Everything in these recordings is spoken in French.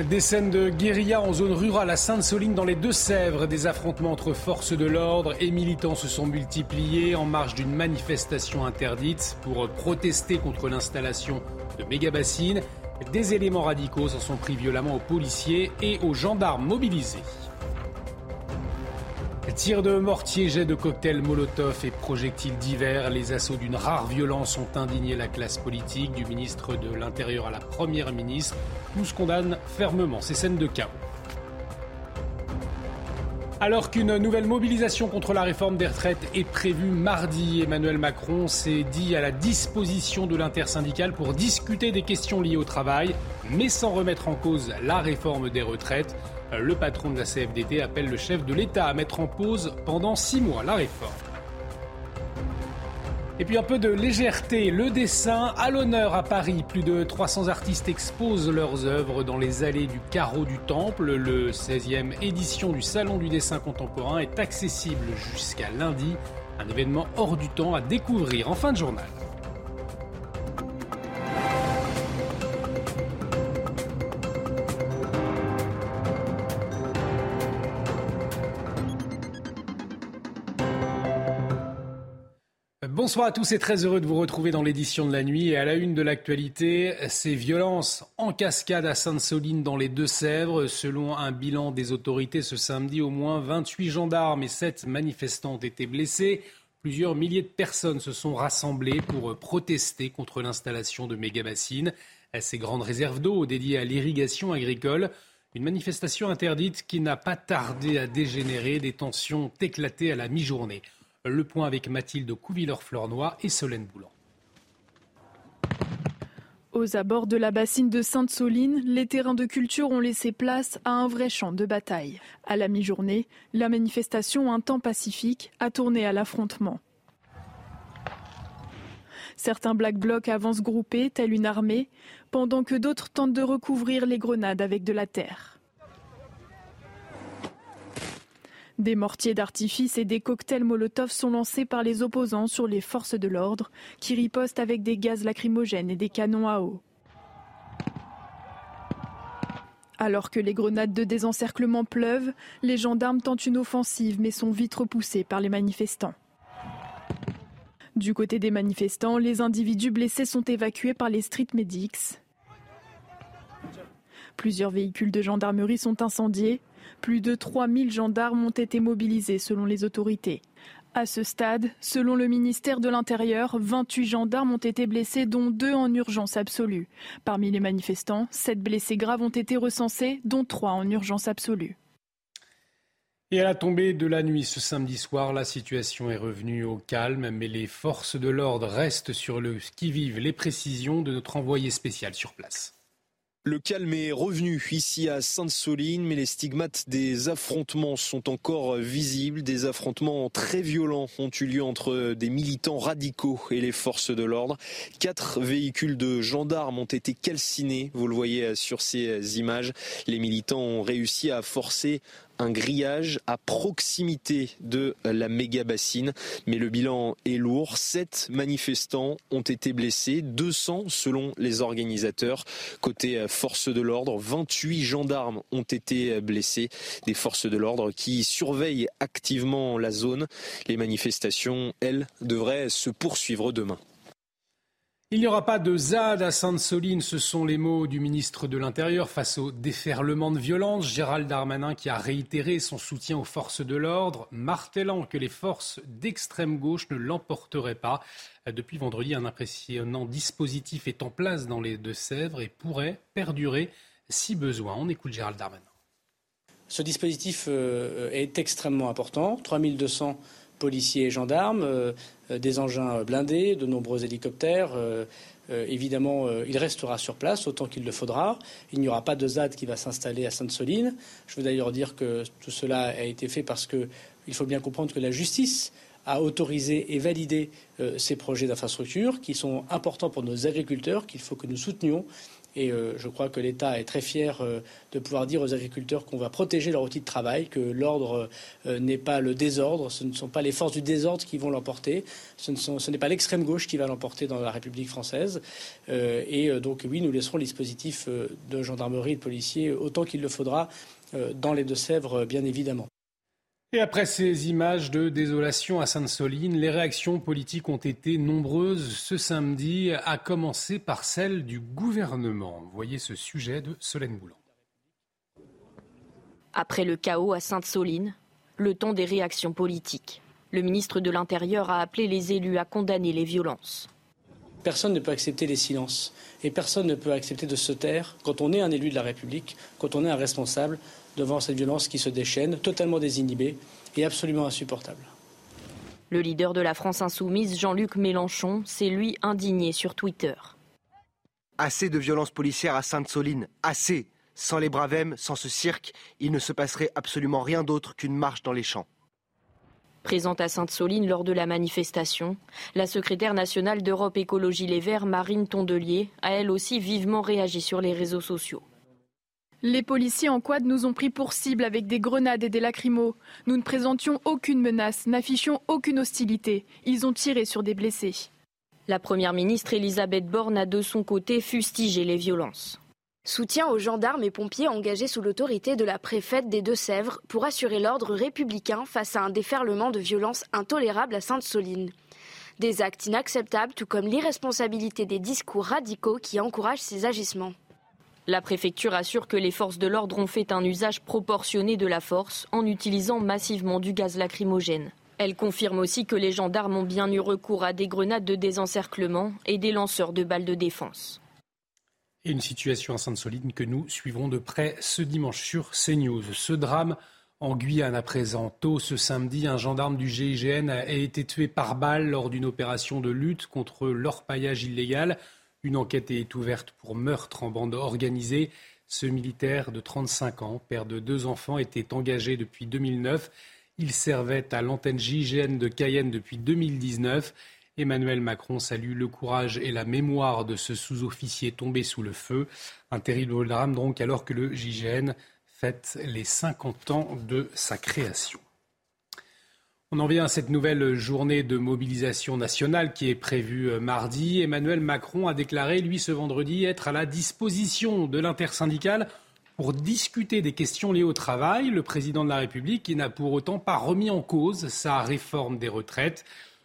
Des scènes de guérilla en zone rurale à Sainte-Soline dans les Deux-Sèvres. Des affrontements entre forces de l'ordre et militants se sont multipliés en marge d'une manifestation interdite pour protester contre l'installation de méga-bassines. Des éléments radicaux s'en sont pris violemment aux policiers et aux gendarmes mobilisés. Tirs de mortier, jets de cocktails Molotov et projectiles divers, les assauts d'une rare violence ont indigné la classe politique, du ministre de l'Intérieur à la Première ministre. Tous condamnent fermement ces scènes de chaos. Alors qu'une nouvelle mobilisation contre la réforme des retraites est prévue mardi, Emmanuel Macron s'est dit à la disposition de l'intersyndicale pour discuter des questions liées au travail, mais sans remettre en cause la réforme des retraites. Le patron de la CFDT appelle le chef de l'État à mettre en pause pendant six mois la réforme. Et puis un peu de légèreté, le dessin à l'honneur à Paris. Plus de 300 artistes exposent leurs œuvres dans les allées du carreau du Temple. Le 16e édition du Salon du dessin contemporain est accessible jusqu'à lundi. Un événement hors du temps à découvrir en fin de journal. Bonsoir à tous et très heureux de vous retrouver dans l'édition de la nuit. Et à la une de l'actualité, ces violences en cascade à Sainte-Soline dans les Deux-Sèvres. Selon un bilan des autorités ce samedi, au moins 28 gendarmes et 7 manifestants ont été blessés. Plusieurs milliers de personnes se sont rassemblées pour protester contre l'installation de méga-bassines. Ces grandes réserves d'eau dédiées à l'irrigation agricole. Une manifestation interdite qui n'a pas tardé à dégénérer. Des tensions éclatées à la mi-journée. Le point avec Mathilde Couvilleur-Flornois et Solène Boulan. Aux abords de la bassine de Sainte-Soline, les terrains de culture ont laissé place à un vrai champ de bataille. À la mi-journée, la manifestation Un temps pacifique a tourné à l'affrontement. Certains Black Blocs avancent groupés, telle une armée, pendant que d'autres tentent de recouvrir les grenades avec de la terre. Des mortiers d'artifice et des cocktails Molotov sont lancés par les opposants sur les forces de l'ordre, qui ripostent avec des gaz lacrymogènes et des canons à eau. Alors que les grenades de désencerclement pleuvent, les gendarmes tentent une offensive mais sont vite repoussés par les manifestants. Du côté des manifestants, les individus blessés sont évacués par les street medics. Plusieurs véhicules de gendarmerie sont incendiés. Plus de 3000 gendarmes ont été mobilisés selon les autorités. À ce stade, selon le ministère de l'Intérieur, 28 gendarmes ont été blessés, dont deux en urgence absolue. Parmi les manifestants, 7 blessés graves ont été recensés, dont 3 en urgence absolue. Et à la tombée de la nuit ce samedi soir, la situation est revenue au calme, mais les forces de l'ordre restent sur le qui-vive. Les précisions de notre envoyé spécial sur place. Le calme est revenu ici à Sainte-Soline, mais les stigmates des affrontements sont encore visibles. Des affrontements très violents ont eu lieu entre des militants radicaux et les forces de l'ordre. Quatre véhicules de gendarmes ont été calcinés, vous le voyez sur ces images. Les militants ont réussi à forcer un grillage à proximité de la méga bassine. Mais le bilan est lourd. Sept manifestants ont été blessés, 200 selon les organisateurs. Côté forces de l'ordre, 28 gendarmes ont été blessés. Des forces de l'ordre qui surveillent activement la zone. Les manifestations, elles, devraient se poursuivre demain. Il n'y aura pas de ZAD à Sainte-Soline, ce sont les mots du ministre de l'Intérieur face au déferlement de violence. Gérald Darmanin qui a réitéré son soutien aux forces de l'ordre, martelant que les forces d'extrême gauche ne l'emporteraient pas. Depuis vendredi, un impressionnant dispositif est en place dans les Deux-Sèvres et pourrait perdurer si besoin. On écoute Gérald Darmanin. Ce dispositif euh, est extrêmement important. 3200 policiers et gendarmes, des engins blindés, de nombreux hélicoptères. évidemment, il restera sur place autant qu'il le faudra. Il n'y aura pas de ZAD qui va s'installer à Sainte-Soline. Je veux d'ailleurs dire que tout cela a été fait parce qu'il faut bien comprendre que la justice a autorisé et validé ces projets d'infrastructure qui sont importants pour nos agriculteurs, qu'il faut que nous soutenions et euh, je crois que l'État est très fier euh, de pouvoir dire aux agriculteurs qu'on va protéger leur outil de travail, que l'ordre euh, n'est pas le désordre, ce ne sont pas les forces du désordre qui vont l'emporter, ce n'est pas l'extrême gauche qui va l'emporter dans la République française. et donc oui, nous laisserons les dispositifs de gendarmerie et de policiers autant qu'il le faudra dans les Deux-Sèvres, bien évidemment. Et après ces images de désolation à Sainte-Soline, les réactions politiques ont été nombreuses ce samedi, à commencer par celle du gouvernement. Voyez ce sujet de Solène Boulan. Après le chaos à Sainte-Soline, le temps des réactions politiques. Le ministre de l'Intérieur a appelé les élus à condamner les violences. Personne ne peut accepter les silences et personne ne peut accepter de se taire quand on est un élu de la République, quand on est un responsable devant cette violence qui se déchaîne, totalement désinhibée et absolument insupportable. Le leader de la France insoumise, Jean-Luc Mélenchon, s'est lui indigné sur Twitter. Assez de violences policières à Sainte-Soline, assez. Sans les Bravem, sans ce cirque, il ne se passerait absolument rien d'autre qu'une marche dans les champs. Présente à Sainte-Soline lors de la manifestation, la secrétaire nationale d'Europe Écologie Les Verts, Marine Tondelier, a elle aussi vivement réagi sur les réseaux sociaux. Les policiers en quad nous ont pris pour cible avec des grenades et des lacrymos. Nous ne présentions aucune menace, n'affichions aucune hostilité. Ils ont tiré sur des blessés. La première ministre Elisabeth Borne a de son côté fustigé les violences. Soutien aux gendarmes et pompiers engagés sous l'autorité de la préfète des Deux-Sèvres pour assurer l'ordre républicain face à un déferlement de violence intolérable à Sainte-Soline. Des actes inacceptables, tout comme l'irresponsabilité des discours radicaux qui encouragent ces agissements. La préfecture assure que les forces de l'ordre ont fait un usage proportionné de la force en utilisant massivement du gaz lacrymogène. Elle confirme aussi que les gendarmes ont bien eu recours à des grenades de désencerclement et des lanceurs de balles de défense. Et une situation à Sainte-Soline que nous suivrons de près ce dimanche sur CNews. Ce drame en Guyane à présent. Tôt ce samedi, un gendarme du GIGN a été tué par balle lors d'une opération de lutte contre l'orpaillage illégal. Une enquête est ouverte pour meurtre en bande organisée. Ce militaire de 35 ans, père de deux enfants, était engagé depuis 2009. Il servait à l'antenne JGN de Cayenne depuis 2019. Emmanuel Macron salue le courage et la mémoire de ce sous-officier tombé sous le feu. Un terrible drame donc alors que le JGN fête les 50 ans de sa création. On en vient à cette nouvelle journée de mobilisation nationale qui est prévue euh, mardi. Emmanuel Macron a déclaré, lui, ce vendredi, être à la disposition de l'intersyndicale pour discuter des questions liées au travail. Le président de la République n'a pour autant pas remis en cause sa réforme des retraites.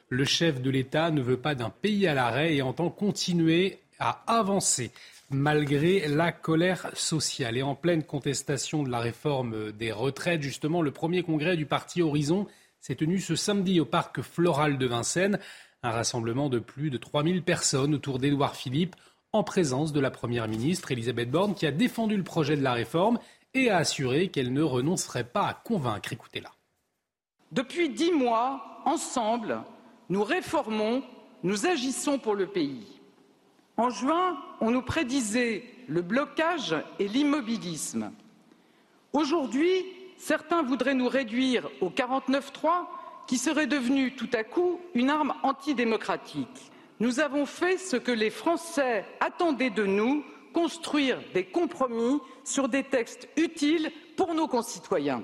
Le chef de l'État ne veut pas d'un pays à l'arrêt et entend continuer à avancer malgré la colère sociale. Et en pleine contestation de la réforme des retraites, justement, le premier congrès du parti Horizon s'est tenu ce samedi au parc Floral de Vincennes. Un rassemblement de plus de 3000 personnes autour d'Édouard Philippe, en présence de la Première ministre Elisabeth Borne, qui a défendu le projet de la réforme et a assuré qu'elle ne renoncerait pas à convaincre. Écoutez-la. Depuis dix mois, ensemble, nous réformons, nous agissons pour le pays. En juin, on nous prédisait le blocage et l'immobilisme. Aujourd'hui, certains voudraient nous réduire au 49-3, qui serait devenu tout à coup une arme antidémocratique. Nous avons fait ce que les Français attendaient de nous, construire des compromis sur des textes utiles pour nos concitoyens.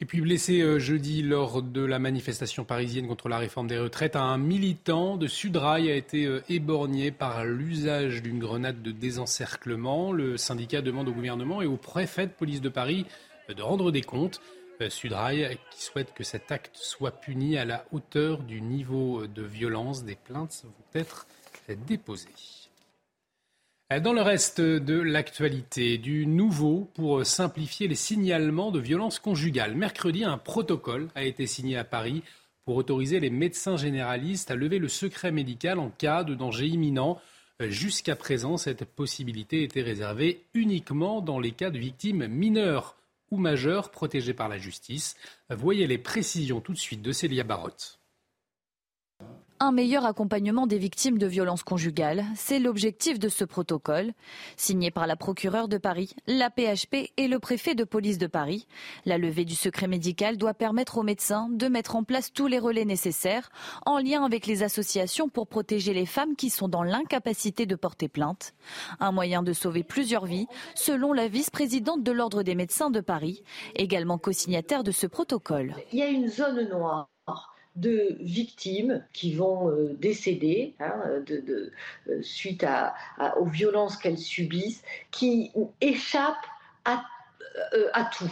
Et puis blessé euh, jeudi lors de la manifestation parisienne contre la réforme des retraites, un militant de Sudrail a été euh, éborgné par l'usage d'une grenade de désencerclement. Le syndicat demande au gouvernement et au préfet de police de Paris de rendre des comptes. Euh, Sudrail qui souhaite que cet acte soit puni à la hauteur du niveau de violence. Des plaintes vont être déposées. Euh, dans le reste de l'actualité, du nouveau pour simplifier les signalements de violences conjugales. Mercredi, un protocole a été signé à Paris pour autoriser les médecins généralistes à lever le secret médical en cas de danger imminent. Euh, jusqu'à présent, cette possibilité était réservée uniquement dans les cas de victimes mineures ou majeurs protégés par la justice. Voyez les précisions tout de suite de Célia Barotte un meilleur accompagnement des victimes de violences conjugales. C'est l'objectif de ce protocole. Signé par la procureure de Paris, la PHP et le préfet de police de Paris, la levée du secret médical doit permettre aux médecins de mettre en place tous les relais nécessaires en lien avec les associations pour protéger les femmes qui sont dans l'incapacité de porter plainte. Un moyen de sauver plusieurs vies, selon la vice-présidente de l'Ordre des médecins de Paris, également co-signataire de ce protocole. Il y a une zone noire de victimes qui vont euh, décéder hein, euh, suite aux violences qu'elles subissent, qui échappent à, euh, à tout.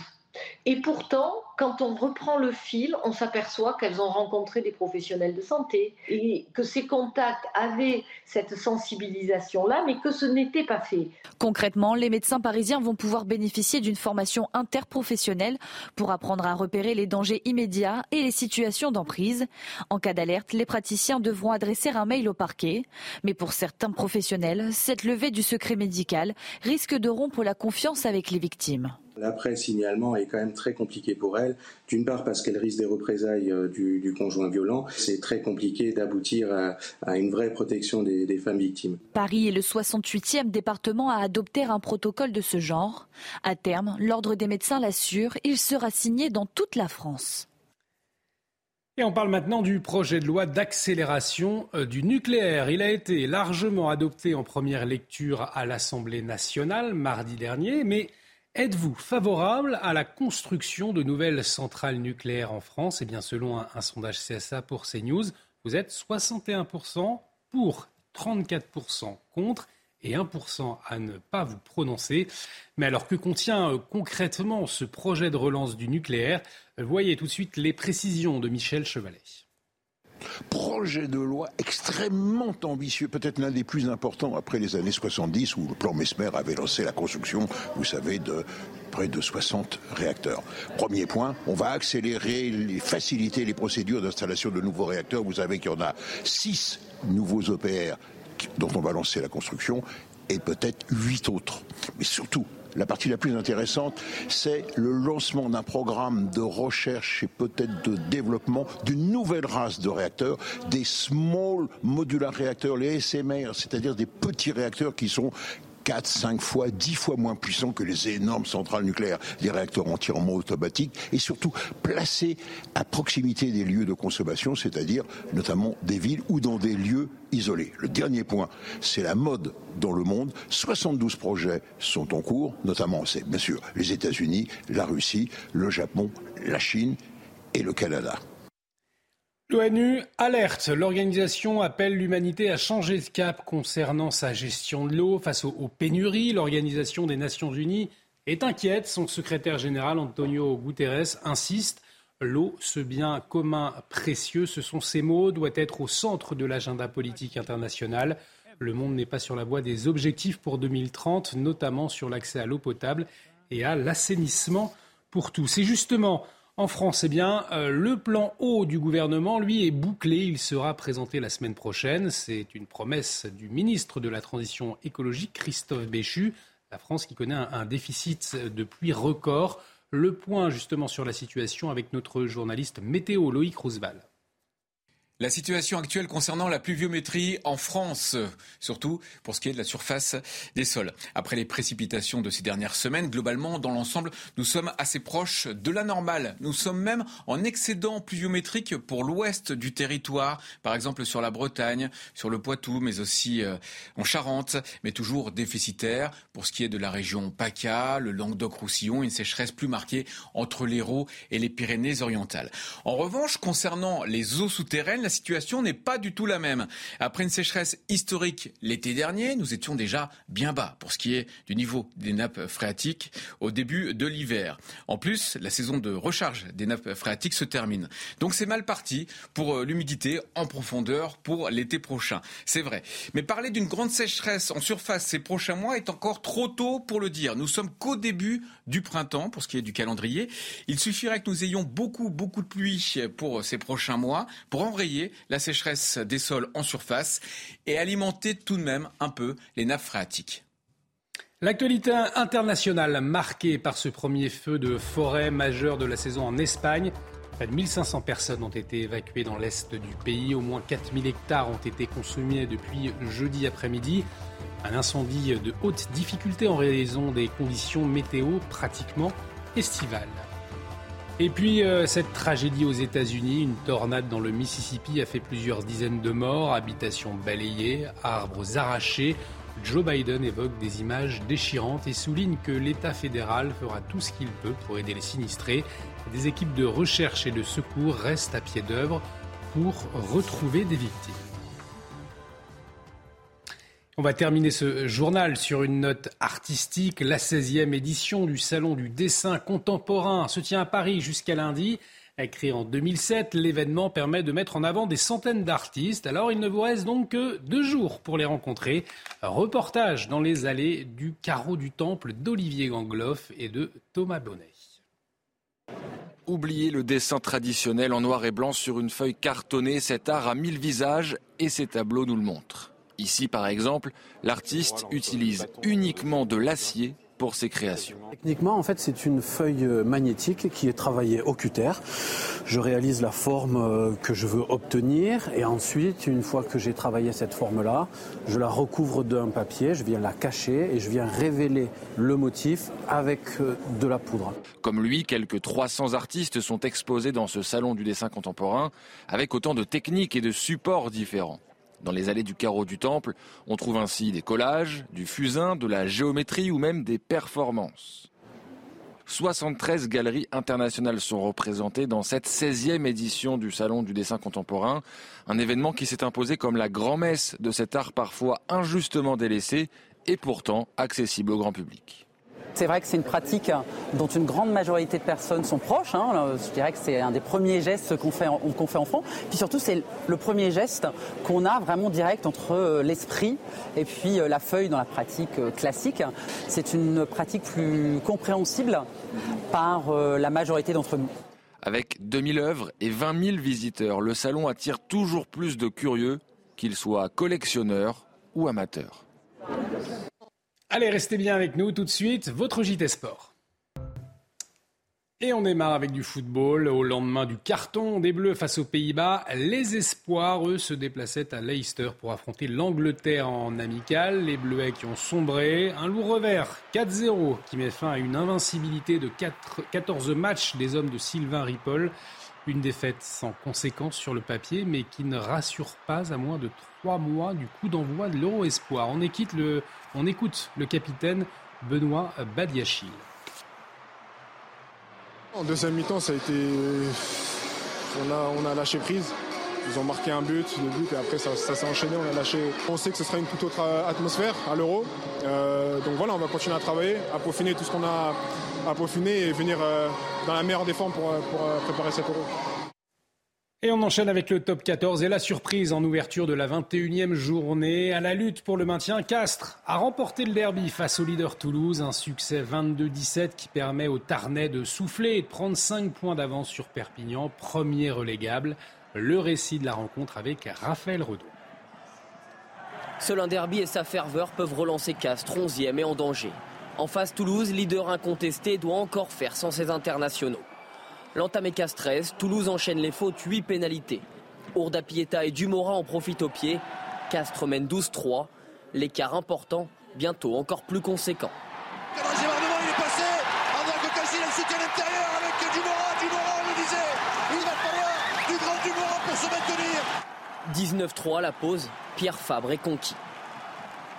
Et pourtant, quand on reprend le fil, on s'aperçoit qu'elles ont rencontré des professionnels de santé et que ces contacts avaient cette sensibilisation-là, mais que ce n'était pas fait. Concrètement, les médecins parisiens vont pouvoir bénéficier d'une formation interprofessionnelle pour apprendre à repérer les dangers immédiats et les situations d'emprise. En cas d'alerte, les praticiens devront adresser un mail au parquet. Mais pour certains professionnels, cette levée du secret médical risque de rompre la confiance avec les victimes. L'après-signalement est quand même très compliqué pour elle. D'une part parce qu'elle risque des représailles euh, du, conjoint violent. C'est très compliqué d'aboutir à, une vraie protection des, des femmes victimes. Paris est le 68e département à adopter un protocole de ce genre. À terme, l'Ordre des médecins l'assure, il sera signé dans toute la France. Et on parle maintenant du projet de loi d'accélération euh, du nucléaire. Il a été largement adopté en première lecture à l'Assemblée nationale mardi dernier, mais Êtes-vous favorable à la construction de nouvelles centrales nucléaires en France? Eh bien, selon un, sondage CSA pour CNews, vous êtes 61% pour, 34% contre et 1% à ne pas vous prononcer. Mais alors que contient euh, concrètement ce projet de relance du nucléaire? Voyez tout de suite les précisions de Michel Chevalet projet de loi extrêmement ambitieux, peut-être l'un des plus importants après les années 70 où le plan Mesmer avait lancé la construction, vous savez, de près de 60 réacteurs. Premier point, on va accélérer et faciliter les procédures d'installation de nouveaux réacteurs. Vous savez qu'il y en a 6 nouveaux OPR dont on va lancer la construction et peut-être 8 autres. Mais surtout, la partie la plus intéressante, c'est le lancement d'un programme de recherche et peut-être de développement d'une nouvelle race de réacteurs, des small modular réacteurs, les SMR, c'est-à-dire des petits réacteurs qui sont 4, 5 fois, 10 fois moins puissants que les énormes centrales nucléaires, des réacteurs entièrement automatiques, et surtout placés à proximité des lieux de consommation, c'est-à-dire notamment des villes ou dans des lieux isolés. Le dernier point, c'est la mode dans le monde. 72 projets sont en cours, notamment, c'est bien sûr les États-Unis, la Russie, le Japon, la Chine et le Canada. L'ONU alerte. L'organisation appelle l'humanité à changer de cap concernant sa gestion de l'eau face aux, pénuries. L'Organisation des Nations Unies est inquiète. Son secrétaire général, Antonio Guterres, insiste. L'eau, ce bien commun précieux, ce sont ces mots, doit être au centre de l'agenda politique international. Le monde n'est pas sur la voie des objectifs pour 2030, notamment sur l'accès à l'eau potable et à l'assainissement pour tous. C'est justement en France, eh bien, euh, le plan eau du gouvernement, lui, est bouclé. Il sera présenté la semaine prochaine. C'est une promesse du ministre de la Transition écologique, Christophe Béchu. La France qui connaît un, déficit de pluie record. Le point justement sur la situation avec notre journaliste météo Loïc Roosevelt. La situation actuelle concernant la pluviométrie en France, surtout pour ce qui est de la surface des sols. Après les précipitations de ces dernières semaines, globalement, dans l'ensemble, nous sommes assez proches de la normale. Nous sommes même en excédent pluviométrique pour l'ouest du territoire, par exemple sur la Bretagne, sur le Poitou, mais aussi euh, en Charente, mais toujours déficitaire pour ce qui est de la région PACA, le Languedoc-Roussillon, une sécheresse plus marquée entre l'Hérault et les Pyrénées-Orientales. En revanche, concernant les eaux souterraines, la situation n'est pas du tout la même. Après une sécheresse historique l'été dernier, nous étions déjà bien bas pour ce qui est du niveau des nappes phréatiques au début de l'hiver. En plus, la saison de recharge des nappes phréatiques se termine. Donc c'est mal parti pour euh, l'humidité en profondeur pour l'été prochain. C'est vrai. Mais parler d'une grande sécheresse en surface ces prochains mois est encore trop tôt pour le dire. Nous sommes qu'au début du printemps pour ce qui est du calendrier. Il suffirait que nous ayons beaucoup, beaucoup de pluie pour ces prochains mois pour enrayer la sécheresse des sols en surface et alimenter tout de même un peu les nappes phréatiques. L'actualité internationale marquée par ce premier feu de forêt majeur de la saison en Espagne. Près de 1500 personnes ont été évacuées dans l'est du pays. Au moins 4000 hectares ont été consumés depuis jeudi après-midi. Un incendie de haute difficulté en raison des conditions météo pratiquement estivales. Et puis euh, cette tragédie aux États-Unis, une tornade dans le Mississippi a fait plusieurs dizaines de morts, habitations balayées, arbres arrachés. Joe Biden évoque des images déchirantes et souligne que l'État fédéral fera tout ce qu'il peut pour aider les sinistrés. Des équipes de recherche et de secours restent à pied d'œuvre pour retrouver des victimes. On va terminer ce journal sur une note artistique. La 16e édition du Salon du dessin contemporain se tient à Paris jusqu'à lundi. Créé en 2007, l'événement permet de mettre en avant des centaines d'artistes. Alors il ne vous reste donc que deux jours pour les rencontrer. reportage dans les allées du carreau du temple d'Olivier Gangloff et de Thomas Bonnet. Oubliez le dessin traditionnel en noir et blanc sur une feuille cartonnée, cet art a mille visages et ces tableaux nous le montrent. Ici, par exemple, l'artiste utilise uniquement de l'acier pour ses créations. Techniquement, en fait, c'est une feuille magnétique qui est travaillée au cutter. Je réalise la forme euh, que je veux obtenir et ensuite, une fois que j'ai travaillé cette forme-là, je la recouvre d'un papier, je viens la cacher et je viens révéler le motif avec euh, de la poudre. Comme lui, quelques 300 artistes sont exposés dans ce salon du dessin contemporain avec autant de techniques et de supports différents. Dans les allées du carreau du temple, on trouve ainsi des collages, du fusain, de la géométrie ou même des performances. 73 galeries internationales sont représentées dans cette 16e édition du Salon du dessin contemporain, un événement qui s'est imposé comme la grand-messe de cet art parfois injustement délaissé et pourtant accessible au grand public. C'est vrai que c'est une pratique dont une grande majorité de personnes sont proches. Hein. Je dirais que c'est un des premiers gestes qu'on fait, qu'on fait enfant. Puis surtout, c'est le premier geste qu'on a vraiment direct entre euh, l'esprit et puis euh, la feuille dans la pratique euh, classique. C'est une pratique plus compréhensible par la majorité d'entre nous. Avec 2000 œuvres et 20 000 visiteurs, le salon attire toujours plus de curieux, qu'ils soient collectionneurs ou amateurs. Allez, restez bien avec nous tout de suite, votre JT Sport. Et on démarre avec du football. Au lendemain du carton des Bleus face aux Pays-Bas, les espoirs, eux, se déplaçaient à Leicester pour affronter l'Angleterre en amical. Les Bleuets qui ont sombré. Un lourd revers, 4-0, qui met fin à une invincibilité de 14 matchs des hommes de Sylvain Ripoll. Une défaite sans conséquence sur le papier, mais qui ne rassure pas à moins de trois mois du coup d'envoi de l'Euro Espoir. On, le, on écoute le capitaine Benoît Badiachil. En deuxième mi-temps, ça a été. On a, on a lâché prise. Ils ont marqué un but, deux buts, et après ça, s'est enchaîné, on a lâché. On sait que ce sera une toute autre atmosphère à l'euro. Euh, donc voilà, on va continuer à travailler, à peaufiner tout ce qu'on a à peaufiner et venir euh, dans la meilleure des formes pour, pour euh, préparer cet euro. Et on enchaîne avec le top 14 et la surprise en ouverture de la 21e journée. À la lutte pour le maintien, Castres a remporté le derby face au leader Toulouse. Un succès 22-17 qui permet aux Tarnais de souffler et de prendre 5 points d'avance sur Perpignan, premier relégable. Le récit de la rencontre avec Raphaël Redon. Seul un derby et sa ferveur peuvent relancer Castres, 11e et en danger. En face, Toulouse, leader incontesté, doit encore faire sans ses internationaux. L'entamé 13, Toulouse enchaîne les fautes, 8 pénalités. Ourda Pieta et Dumora en profitent au pied. Castres mène 12-3. L'écart important, bientôt encore plus conséquent. il est passé. le soutien l'intérieur avec Dumora. Dumora, on le disait. Il va falloir du grand Dumora pour se maintenir. 19-3 la pause. Pierre Fabre est conquis.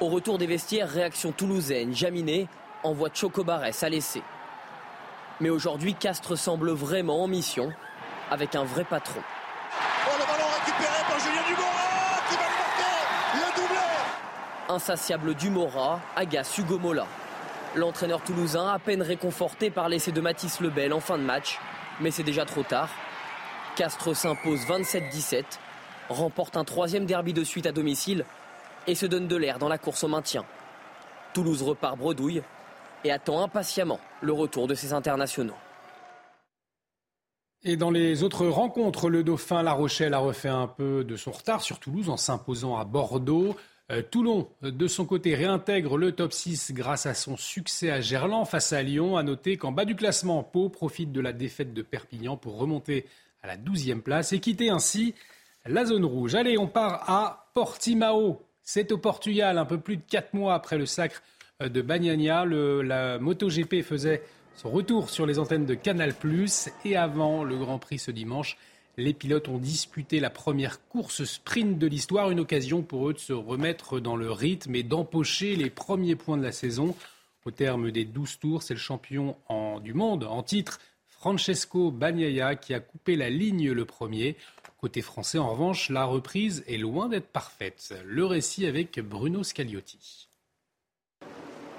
Au retour des vestiaires, réaction toulousaine. Jaminé envoie Chocobarès à l'essai. Mais aujourd'hui, Castres semble vraiment en mission avec un vrai patron. Oh, le ballon récupéré par Julien Dumora qui va marquer le doublé Insatiable Dumora agace Hugo Mola. L'entraîneur toulousain, à peine réconforté par l'essai de Mathis Lebel en fin de match, mais c'est déjà trop tard. Castres s'impose 27-17, remporte un troisième derby de suite à domicile et se donne de l'air dans la course au maintien. Toulouse repart bredouille et attend impatiemment le retour de ses internationaux. Et dans les autres rencontres, le Dauphin La Rochelle a refait un peu de son retard sur Toulouse en s'imposant à Bordeaux. Euh, Toulon, de son côté, réintègre le top 6 grâce à son succès à Gerland face à Lyon. A noter qu'en bas du classement, Pau profite de la défaite de Perpignan pour remonter à la 12e place et quitter ainsi la zone rouge. Allez, on part à Portimao. C'est au Portugal, un peu plus de 4 mois après le sacre euh, de Bagnaia. la MotoGP faisait son retour sur les antennes de Canal+. Et avant le Grand Prix ce dimanche, les pilotes ont disputé la première course sprint de l'histoire, une occasion pour eux de se remettre dans le rythme et d'empocher les premiers points de la saison. Au terme des 12 tours, c'est le champion du monde en titre, Francesco Bagnaia, qui a coupé la ligne le premier. Côté français, en revanche, la reprise est loin d'être parfaite. Le récit avec Bruno Scagliotti.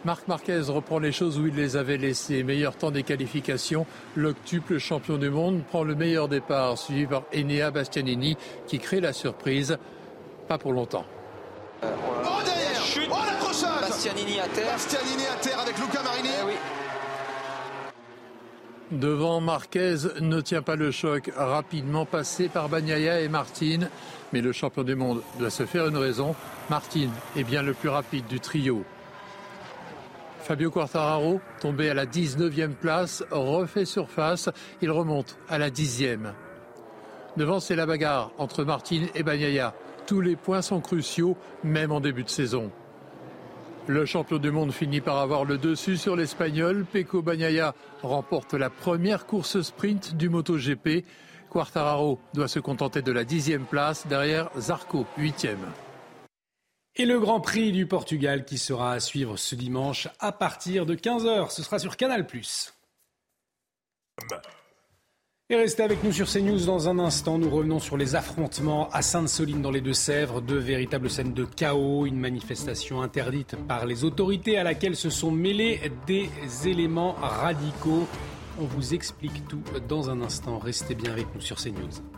Marc Marquez reprend les choses où il les avait laissées. Meilleur temps des qualifications, l'octuple champion du monde prend le meilleur départ, suivi par Enea Bastianini qui crée la surprise. Pas pour longtemps. oh, derrière Chute. Oh l'accrochage Bastianini à terre. Bastianini à terre avec Luca Marini. Eh oui. Devant Marquez ne tient pas le choc, rapidement passé par Bagnaia et Martin. Mais le champion du monde doit se faire une raison. Martin est bien le plus rapide du trio. Fabio Quartararo, tombé à la 19e place, refait surface. Il remonte à la 10e. Devant, c'est la bagarre entre Martin et Bagnaia. Tous les points sont cruciaux, même en début de saison. Le champion du monde finit par avoir le dessus sur l'Espagnol. Pecco Bagnaia remporte la première course sprint du MotoGP. Quartararo doit se contenter de la dixième place derrière Zarco, huitième. Et le Grand Prix du Portugal qui sera à suivre ce dimanche à partir de 15h. Ce sera sur Canal+. Et restez avec nous sur CNews dans un instant. Nous revenons sur les affrontements à Sainte-Soline dans les Deux-Sèvres. Deux véritables scènes de chaos. Une manifestation interdite par les autorités à laquelle se sont mêlés des éléments radicaux. On vous explique tout dans un instant. Restez bien avec nous sur CNews.